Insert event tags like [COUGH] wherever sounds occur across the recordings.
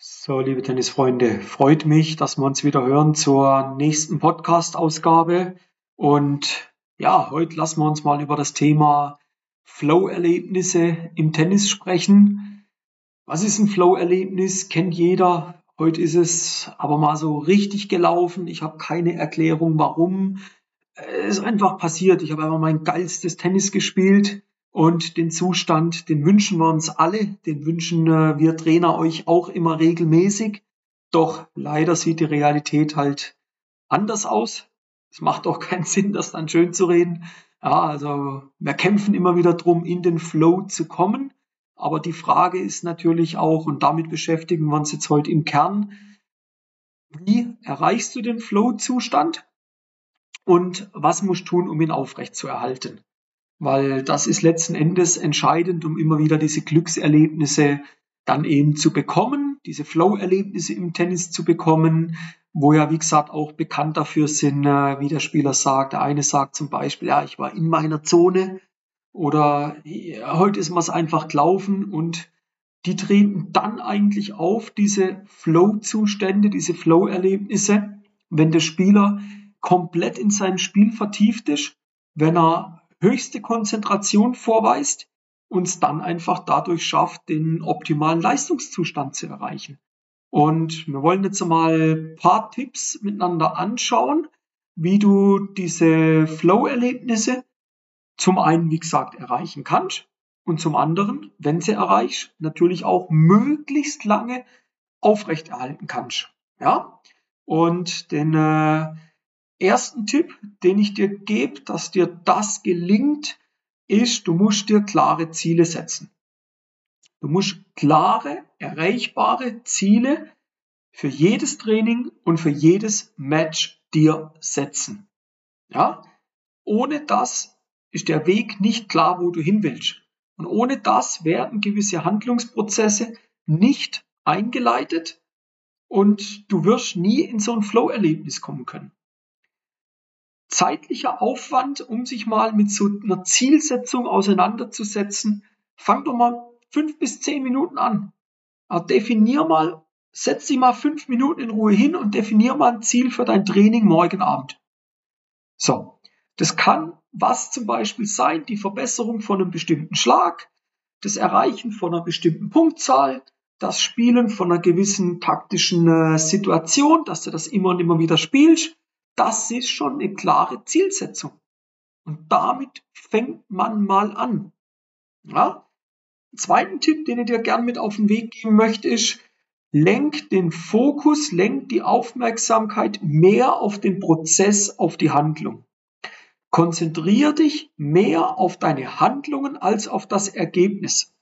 So, liebe Tennisfreunde, freut mich, dass wir uns wieder hören zur nächsten Podcast-Ausgabe. Und ja, heute lassen wir uns mal über das Thema Flow-Erlebnisse im Tennis sprechen. Was ist ein Flow-Erlebnis? Kennt jeder. Heute ist es aber mal so richtig gelaufen. Ich habe keine Erklärung, warum. Es ist einfach passiert. Ich habe einfach mein geilstes Tennis gespielt. Und den Zustand, den wünschen wir uns alle, den wünschen äh, wir Trainer euch auch immer regelmäßig. Doch leider sieht die Realität halt anders aus. Es macht auch [LAUGHS] keinen Sinn, das dann schön zu reden. Ja, also wir kämpfen immer wieder drum, in den Flow zu kommen. Aber die Frage ist natürlich auch, und damit beschäftigen wir uns jetzt heute im Kern, wie erreichst du den Flow-Zustand und was musst du tun, um ihn aufrechtzuerhalten? Weil das ist letzten Endes entscheidend, um immer wieder diese Glückserlebnisse dann eben zu bekommen, diese Flow-Erlebnisse im Tennis zu bekommen, wo ja, wie gesagt, auch bekannt dafür sind, äh, wie der Spieler sagt. Der eine sagt zum Beispiel, ja, ich war in meiner Zone oder ja, heute ist mir es einfach gelaufen und die treten dann eigentlich auf, diese Flow-Zustände, diese Flow-Erlebnisse, wenn der Spieler komplett in sein Spiel vertieft ist, wenn er höchste Konzentration vorweist und es dann einfach dadurch schafft, den optimalen Leistungszustand zu erreichen. Und wir wollen jetzt mal ein paar Tipps miteinander anschauen, wie du diese Flow-Erlebnisse zum einen, wie gesagt, erreichen kannst und zum anderen, wenn sie erreichst, natürlich auch möglichst lange aufrechterhalten kannst. Ja? Und den äh, ersten Tipp, den ich dir gebe, dass dir das gelingt, ist, du musst dir klare Ziele setzen. Du musst klare, erreichbare Ziele für jedes Training und für jedes Match dir setzen. Ja? Ohne das ist der Weg nicht klar, wo du hin willst. Und ohne das werden gewisse Handlungsprozesse nicht eingeleitet und du wirst nie in so ein Flow-Erlebnis kommen können zeitlicher Aufwand, um sich mal mit so einer Zielsetzung auseinanderzusetzen. Fang doch mal fünf bis zehn Minuten an. Aber definier mal, setz dich mal fünf Minuten in Ruhe hin und definier mal ein Ziel für dein Training morgen Abend. So. Das kann was zum Beispiel sein, die Verbesserung von einem bestimmten Schlag, das Erreichen von einer bestimmten Punktzahl, das Spielen von einer gewissen taktischen äh, Situation, dass du das immer und immer wieder spielst, das ist schon eine klare Zielsetzung. Und damit fängt man mal an. Ja? Zweiten Tipp, den ich dir gern mit auf den Weg geben möchte, ist, lenk den Fokus, lenk die Aufmerksamkeit mehr auf den Prozess, auf die Handlung. Konzentriere dich mehr auf deine Handlungen als auf das Ergebnis.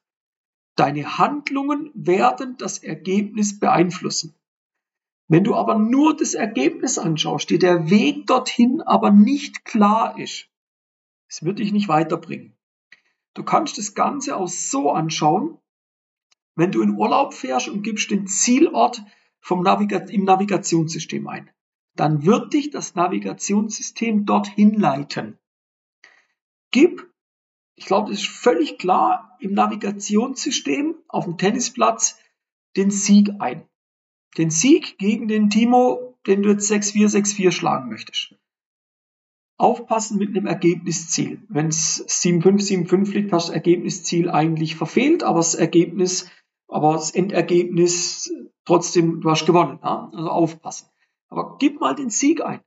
Deine Handlungen werden das Ergebnis beeinflussen. Wenn du aber nur das Ergebnis anschaust, dir der Weg dorthin aber nicht klar ist, es wird dich nicht weiterbringen. Du kannst das Ganze auch so anschauen, wenn du in Urlaub fährst und gibst den Zielort vom Naviga im Navigationssystem ein. Dann wird dich das Navigationssystem dorthin leiten. Gib, ich glaube, das ist völlig klar, im Navigationssystem auf dem Tennisplatz den Sieg ein den Sieg gegen den Timo, den du jetzt 6-4, 6-4 schlagen möchtest. Aufpassen mit einem Ergebnisziel. Wenn es 7-5, 7-5 liegt, hast du das Ergebnisziel eigentlich verfehlt, aber das Ergebnis, aber das Endergebnis trotzdem, du hast gewonnen. Ja? Also aufpassen. Aber gib mal den Sieg ein.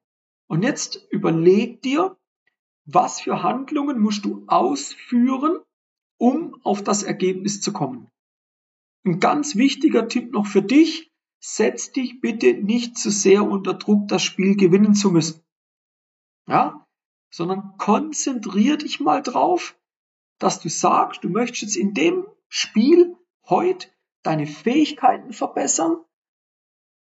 Und jetzt überleg dir, was für Handlungen musst du ausführen, um auf das Ergebnis zu kommen. Ein ganz wichtiger Tipp noch für dich, setz dich bitte nicht zu sehr unter Druck, das Spiel gewinnen zu müssen. Ja? Sondern konzentrier dich mal drauf, dass du sagst, du möchtest jetzt in dem Spiel heute deine Fähigkeiten verbessern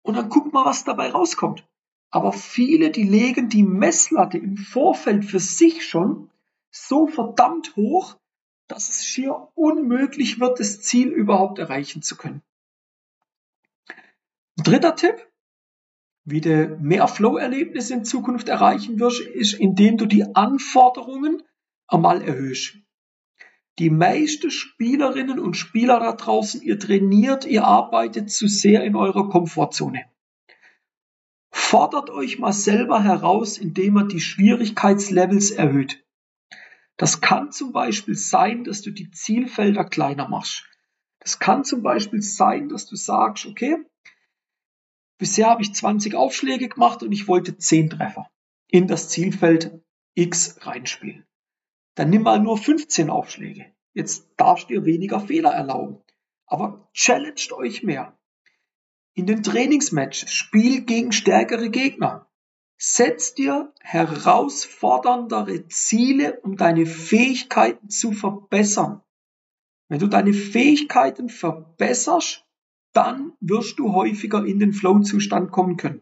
und dann guck mal, was dabei rauskommt. Aber viele, die legen die Messlatte im Vorfeld für sich schon so verdammt hoch, dass es schier unmöglich wird, das Ziel überhaupt erreichen zu können. Dritter Tipp, wie du mehr Flow-Erlebnisse in Zukunft erreichen wirst, ist, indem du die Anforderungen einmal erhöhst. Die meisten Spielerinnen und Spieler da draußen, ihr trainiert, ihr arbeitet zu sehr in eurer Komfortzone. Fordert euch mal selber heraus, indem ihr die Schwierigkeitslevels erhöht. Das kann zum Beispiel sein, dass du die Zielfelder kleiner machst. Das kann zum Beispiel sein, dass du sagst, okay, bisher habe ich 20 Aufschläge gemacht und ich wollte 10 Treffer in das Zielfeld X reinspielen. Dann nimm mal nur 15 Aufschläge. Jetzt darfst du dir weniger Fehler erlauben. Aber challenged euch mehr. In den Trainingsmatches spiel gegen stärkere Gegner. Setz dir herausforderndere Ziele, um deine Fähigkeiten zu verbessern. Wenn du deine Fähigkeiten verbesserst, dann wirst du häufiger in den Flow-Zustand kommen können.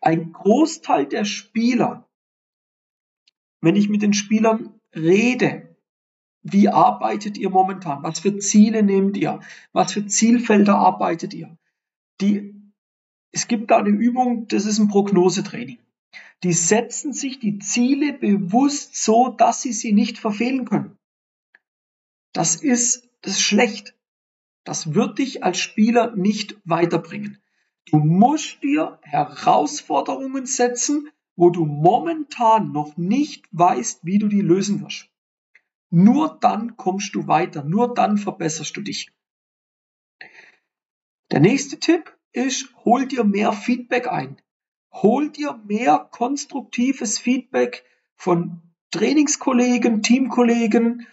Ein Großteil der Spieler, wenn ich mit den Spielern rede, wie arbeitet ihr momentan? Was für Ziele nehmt ihr? Was für Zielfelder arbeitet ihr? Die, es gibt da eine Übung, das ist ein Prognosetraining. Die setzen sich die Ziele bewusst so, dass sie sie nicht verfehlen können. Das ist, das ist schlecht. Das wird dich als Spieler nicht weiterbringen. Du musst dir Herausforderungen setzen, wo du momentan noch nicht weißt, wie du die lösen wirst. Nur dann kommst du weiter, nur dann verbesserst du dich. Der nächste Tipp ist, hol dir mehr Feedback ein. Hol dir mehr konstruktives Feedback von Trainingskollegen, Teamkollegen,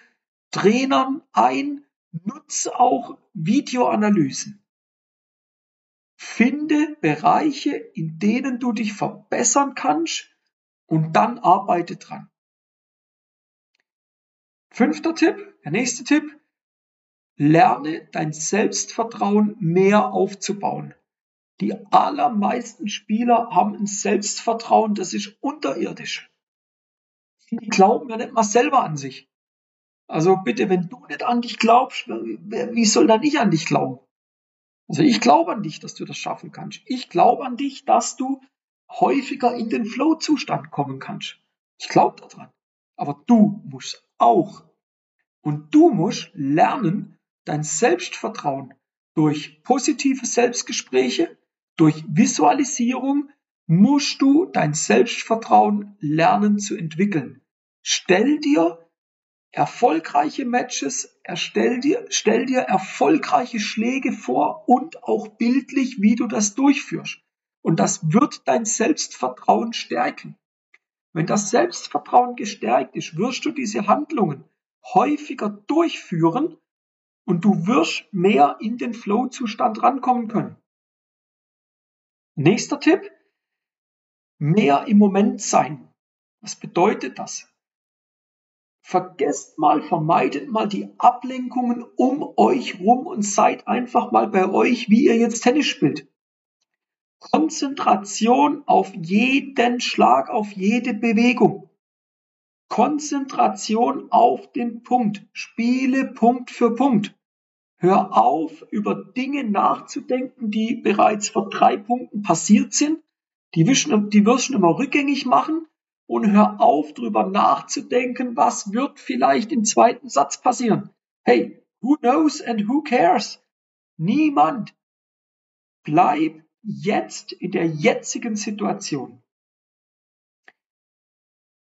Trainern ein. Nutze auch Videoanalysen. Finde Bereiche, in denen du dich verbessern kannst und dann arbeite dran. Fünfter Tipp, der nächste Tipp, lerne dein Selbstvertrauen mehr aufzubauen. Die allermeisten Spieler haben ein Selbstvertrauen, das ist unterirdisch. Die glauben ja nicht mal selber an sich. Also bitte, wenn du nicht an dich glaubst, wie soll dann ich an dich glauben? Also ich glaube an dich, dass du das schaffen kannst. Ich glaube an dich, dass du häufiger in den Flow-Zustand kommen kannst. Ich glaube daran. Aber du musst auch. Und du musst lernen, dein Selbstvertrauen durch positive Selbstgespräche, durch Visualisierung, musst du dein Selbstvertrauen lernen zu entwickeln. Stell dir erfolgreiche Matches, erstell dir, stell dir erfolgreiche Schläge vor und auch bildlich, wie du das durchführst. Und das wird dein Selbstvertrauen stärken. Wenn das Selbstvertrauen gestärkt ist, wirst du diese Handlungen häufiger durchführen und du wirst mehr in den Flow-Zustand rankommen können. Nächster Tipp, mehr im Moment sein. Was bedeutet das? Vergesst mal, vermeidet mal die Ablenkungen um euch rum und seid einfach mal bei euch, wie ihr jetzt Tennis spielt. Konzentration auf jeden Schlag, auf jede Bewegung. Konzentration auf den Punkt. Spiele Punkt für Punkt. Hör auf, über Dinge nachzudenken, die bereits vor drei Punkten passiert sind. Die wirst, die wirst du immer rückgängig machen und hör auf, drüber nachzudenken, was wird vielleicht im zweiten Satz passieren. Hey, who knows and who cares? Niemand. Bleib jetzt in der jetzigen Situation.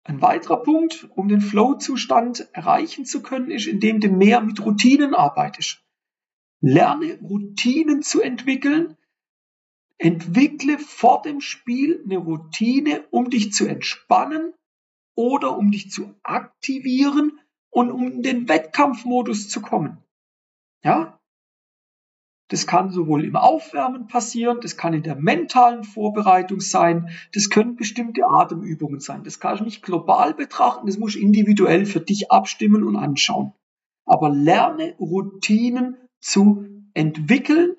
Ein weiterer Punkt, um den Flow-Zustand erreichen zu können, ist, indem du mehr mit Routinen arbeitest. Lerne Routinen zu entwickeln, Entwickle vor dem Spiel eine Routine, um dich zu entspannen oder um dich zu aktivieren und um in den Wettkampfmodus zu kommen. Ja? Das kann sowohl im Aufwärmen passieren, das kann in der mentalen Vorbereitung sein, das können bestimmte Atemübungen sein. Das kann ich nicht global betrachten, das muss ich individuell für dich abstimmen und anschauen. Aber lerne Routinen zu entwickeln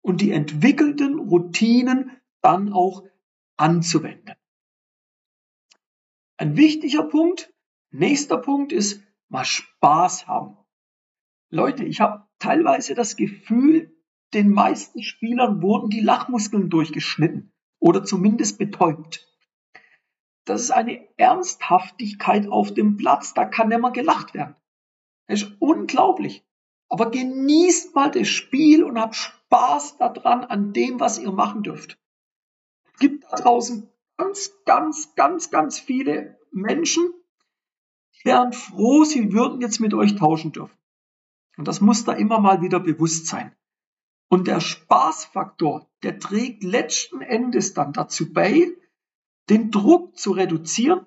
und die entwickelten Routinen dann auch anzuwenden. Ein wichtiger Punkt, nächster Punkt ist mal Spaß haben. Leute, ich habe teilweise das Gefühl, den meisten Spielern wurden die Lachmuskeln durchgeschnitten oder zumindest betäubt. Das ist eine Ernsthaftigkeit auf dem Platz, da kann nicht mehr gelacht werden. Das ist unglaublich. Aber genießt mal das Spiel und habt Spaß daran, an dem, was ihr machen dürft. Es gibt da draußen ganz, ganz, ganz, ganz viele Menschen, die wären froh, sie würden jetzt mit euch tauschen dürfen. Und das muss da immer mal wieder bewusst sein. Und der Spaßfaktor, der trägt letzten Endes dann dazu bei, den Druck zu reduzieren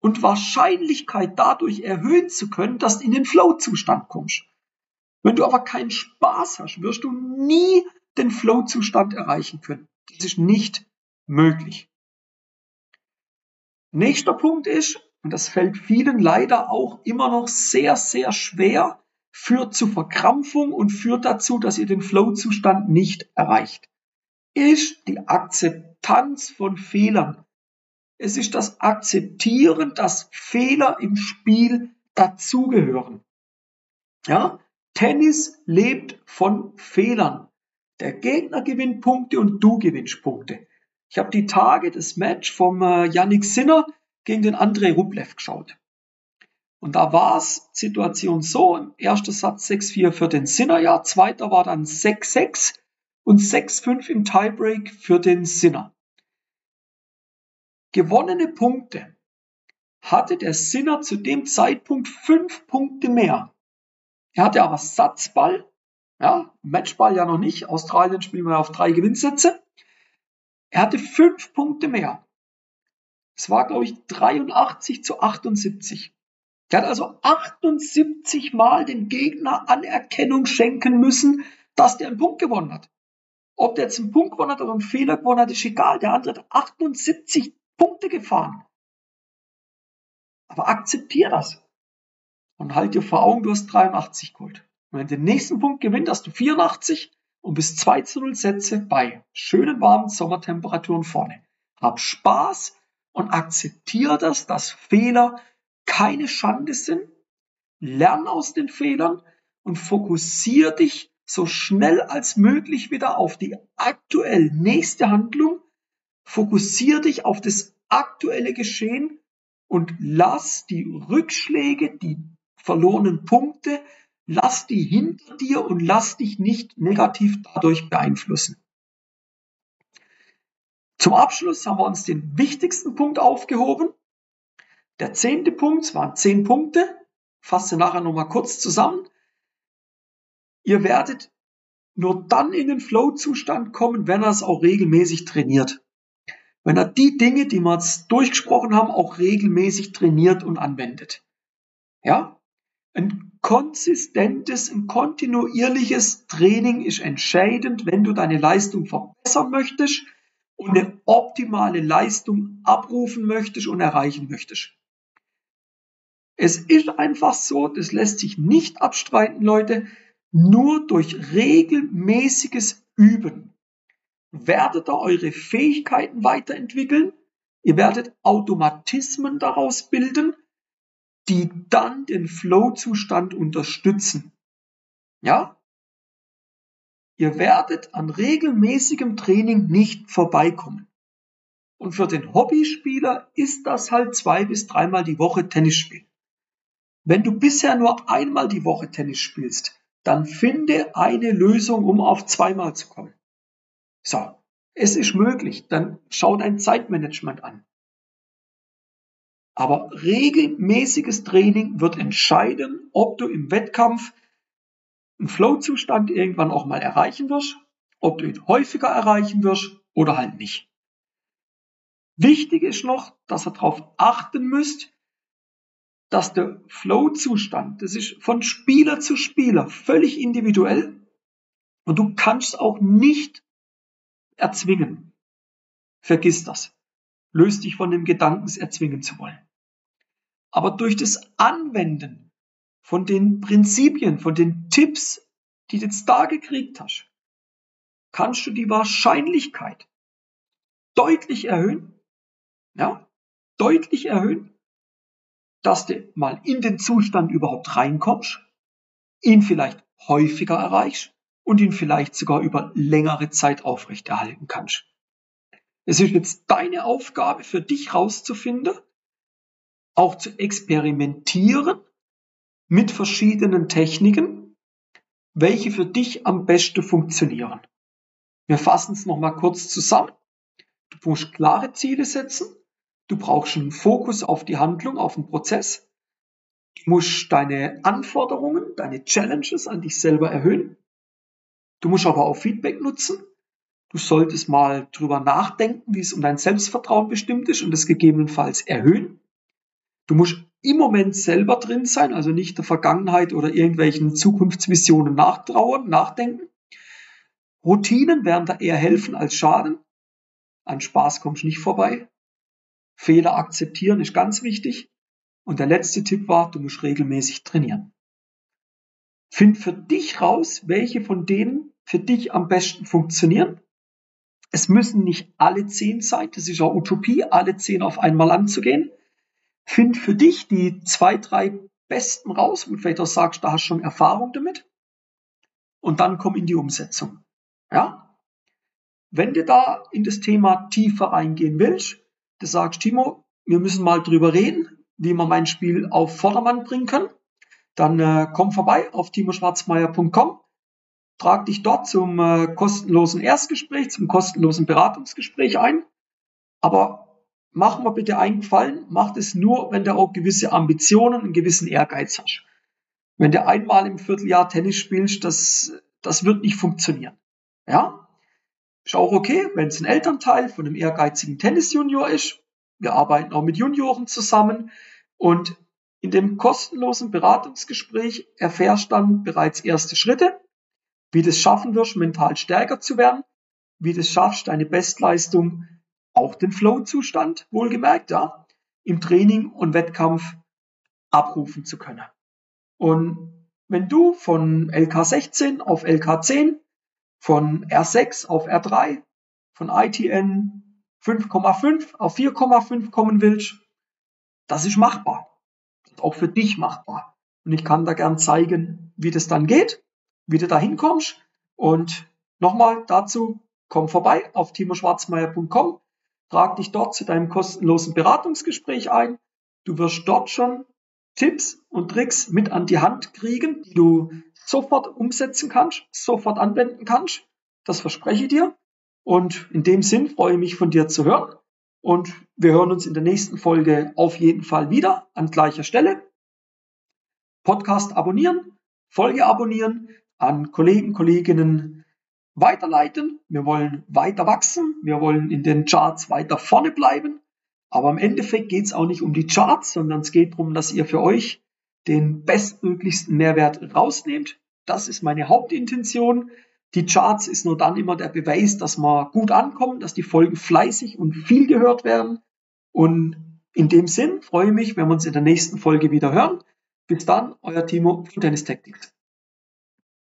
und Wahrscheinlichkeit dadurch erhöhen zu können, dass du in den Flow-Zustand kommst. Wenn du aber keinen Spaß hast, wirst du nie den Flow-Zustand erreichen können. Das ist nicht möglich. Nächster Punkt ist, und das fällt vielen leider auch immer noch sehr, sehr schwer, führt zu Verkrampfung und führt dazu, dass ihr den Flow-Zustand nicht erreicht, ist die Akzeptanz von Fehlern. Es ist das Akzeptieren, dass Fehler im Spiel dazugehören. Ja, Tennis lebt von Fehlern. Der Gegner gewinnt Punkte und du gewinnst Punkte. Ich habe die Tage des Match vom äh, Yannick Sinner gegen den Andrei Rublev geschaut. Und da war es Situation so, im ersten Satz 6-4 für den Sinner, ja, zweiter war dann 6-6 und 6-5 im Tiebreak für den Sinner. Gewonnene Punkte hatte der Sinner zu dem Zeitpunkt fünf Punkte mehr. Er hatte aber Satzball, ja, Matchball ja noch nicht. Australien spielen wir auf drei Gewinnsätze. Er hatte fünf Punkte mehr. Es war, glaube ich, 83 zu 78. Der hat also 78 Mal dem Gegner Anerkennung schenken müssen, dass der einen Punkt gewonnen hat. Ob der jetzt einen Punkt gewonnen hat oder einen Fehler gewonnen hat, ist egal. Der andere hat 78 Punkte gefahren. Aber akzeptier das. Und halt dir vor Augen, du hast 83 geholt. Und wenn du den nächsten Punkt gewinnt, hast du 84 und bis 2 zu 0 Sätze bei schönen warmen Sommertemperaturen vorne. Hab Spaß und akzeptiere das, dass Fehler keine Schande sind. Lern aus den Fehlern und fokussiere dich so schnell als möglich wieder auf die aktuell nächste Handlung. Fokussiere dich auf das aktuelle Geschehen und lass die Rückschläge, die verlorenen Punkte, lass die hinter dir und lass dich nicht negativ dadurch beeinflussen. Zum Abschluss haben wir uns den wichtigsten Punkt aufgehoben. Der zehnte Punkt, es waren zehn Punkte, fasse nachher nochmal kurz zusammen. Ihr werdet nur dann in den Flow-Zustand kommen, wenn er es auch regelmäßig trainiert. Wenn er die Dinge, die wir jetzt durchgesprochen haben, auch regelmäßig trainiert und anwendet. Ja? Ein konsistentes, ein kontinuierliches Training ist entscheidend, wenn du deine Leistung verbessern möchtest und eine optimale Leistung abrufen möchtest und erreichen möchtest. Es ist einfach so, das lässt sich nicht abstreiten, Leute, nur durch regelmäßiges Üben werdet ihr eure Fähigkeiten weiterentwickeln, ihr werdet Automatismen daraus bilden, die dann den Flow-Zustand unterstützen. Ja? Ihr werdet an regelmäßigem Training nicht vorbeikommen. Und für den Hobbyspieler ist das halt zwei bis dreimal die Woche Tennis spielen. Wenn du bisher nur einmal die Woche Tennis spielst, dann finde eine Lösung, um auf zweimal zu kommen. So, es ist möglich, dann schau dein Zeitmanagement an. Aber regelmäßiges Training wird entscheiden, ob du im Wettkampf einen Flow-Zustand irgendwann auch mal erreichen wirst, ob du ihn häufiger erreichen wirst oder halt nicht. Wichtig ist noch, dass ihr darauf achten müsst, dass der Flow-Zustand, das ist von Spieler zu Spieler völlig individuell und du kannst auch nicht erzwingen. Vergiss das. Löst dich von dem Gedanken, es erzwingen zu wollen. Aber durch das Anwenden von den Prinzipien, von den Tipps, die du jetzt da gekriegt hast, kannst du die Wahrscheinlichkeit deutlich erhöhen, ja, deutlich erhöhen, dass du mal in den Zustand überhaupt reinkommst, ihn vielleicht häufiger erreichst und ihn vielleicht sogar über längere Zeit aufrechterhalten kannst. Es ist jetzt deine Aufgabe für dich rauszufinden, auch zu experimentieren mit verschiedenen Techniken, welche für dich am besten funktionieren. Wir fassen es nochmal kurz zusammen. Du musst klare Ziele setzen. Du brauchst einen Fokus auf die Handlung, auf den Prozess. Du musst deine Anforderungen, deine Challenges an dich selber erhöhen. Du musst aber auch Feedback nutzen. Du solltest mal drüber nachdenken, wie es um dein Selbstvertrauen bestimmt ist und es gegebenenfalls erhöhen. Du musst im Moment selber drin sein, also nicht der Vergangenheit oder irgendwelchen Zukunftsvisionen nachtrauern, nachdenken. Routinen werden da eher helfen als schaden. An Spaß kommst du nicht vorbei. Fehler akzeptieren ist ganz wichtig. Und der letzte Tipp war, du musst regelmäßig trainieren. Find für dich raus, welche von denen für dich am besten funktionieren. Es müssen nicht alle zehn sein, das ist auch Utopie, alle zehn auf einmal anzugehen. Find für dich die zwei, drei besten raus, wo du vielleicht auch sagst, da hast du schon Erfahrung damit. Und dann komm in die Umsetzung. Ja? Wenn du da in das Thema tiefer eingehen willst, du sagst, Timo, wir müssen mal drüber reden, wie wir mein Spiel auf Vordermann bringen können, dann äh, komm vorbei auf timoschwarzmeier.com, trag dich dort zum äh, kostenlosen Erstgespräch, zum kostenlosen Beratungsgespräch ein. Aber mach mir bitte einen Gefallen, mach das nur, wenn du auch gewisse Ambitionen und gewissen Ehrgeiz hast. Wenn du einmal im Vierteljahr Tennis spielst, das, das wird nicht funktionieren. Ja? Ist auch okay, wenn es ein Elternteil von einem ehrgeizigen Tennisjunior ist. Wir arbeiten auch mit Junioren zusammen und in dem kostenlosen Beratungsgespräch erfährst dann bereits erste Schritte, wie du es schaffen wirst, mental stärker zu werden, wie du es schaffst, deine Bestleistung auch den Flow-Zustand, wohlgemerkt, ja, im Training und Wettkampf abrufen zu können. Und wenn du von LK16 auf LK10, von R6 auf R3, von ITN 5,5 auf 4,5 kommen willst, das ist machbar. Das ist auch für dich machbar. Und ich kann da gern zeigen, wie das dann geht, wie du da hinkommst. Und nochmal dazu, komm vorbei auf timoschwarzmeier.com Trag dich dort zu deinem kostenlosen Beratungsgespräch ein. Du wirst dort schon Tipps und Tricks mit an die Hand kriegen, die du sofort umsetzen kannst, sofort anwenden kannst. Das verspreche ich dir. Und in dem Sinn freue ich mich von dir zu hören. Und wir hören uns in der nächsten Folge auf jeden Fall wieder an gleicher Stelle. Podcast abonnieren, Folge abonnieren, an Kollegen, Kolleginnen weiterleiten. Wir wollen weiter wachsen. Wir wollen in den Charts weiter vorne bleiben. Aber im Endeffekt geht es auch nicht um die Charts, sondern es geht darum, dass ihr für euch den bestmöglichsten Mehrwert rausnehmt. Das ist meine Hauptintention. Die Charts ist nur dann immer der Beweis, dass wir gut ankommen, dass die Folgen fleißig und viel gehört werden. Und in dem Sinn freue ich mich, wenn wir uns in der nächsten Folge wieder hören. Bis dann, euer Timo von Tennis Tactics.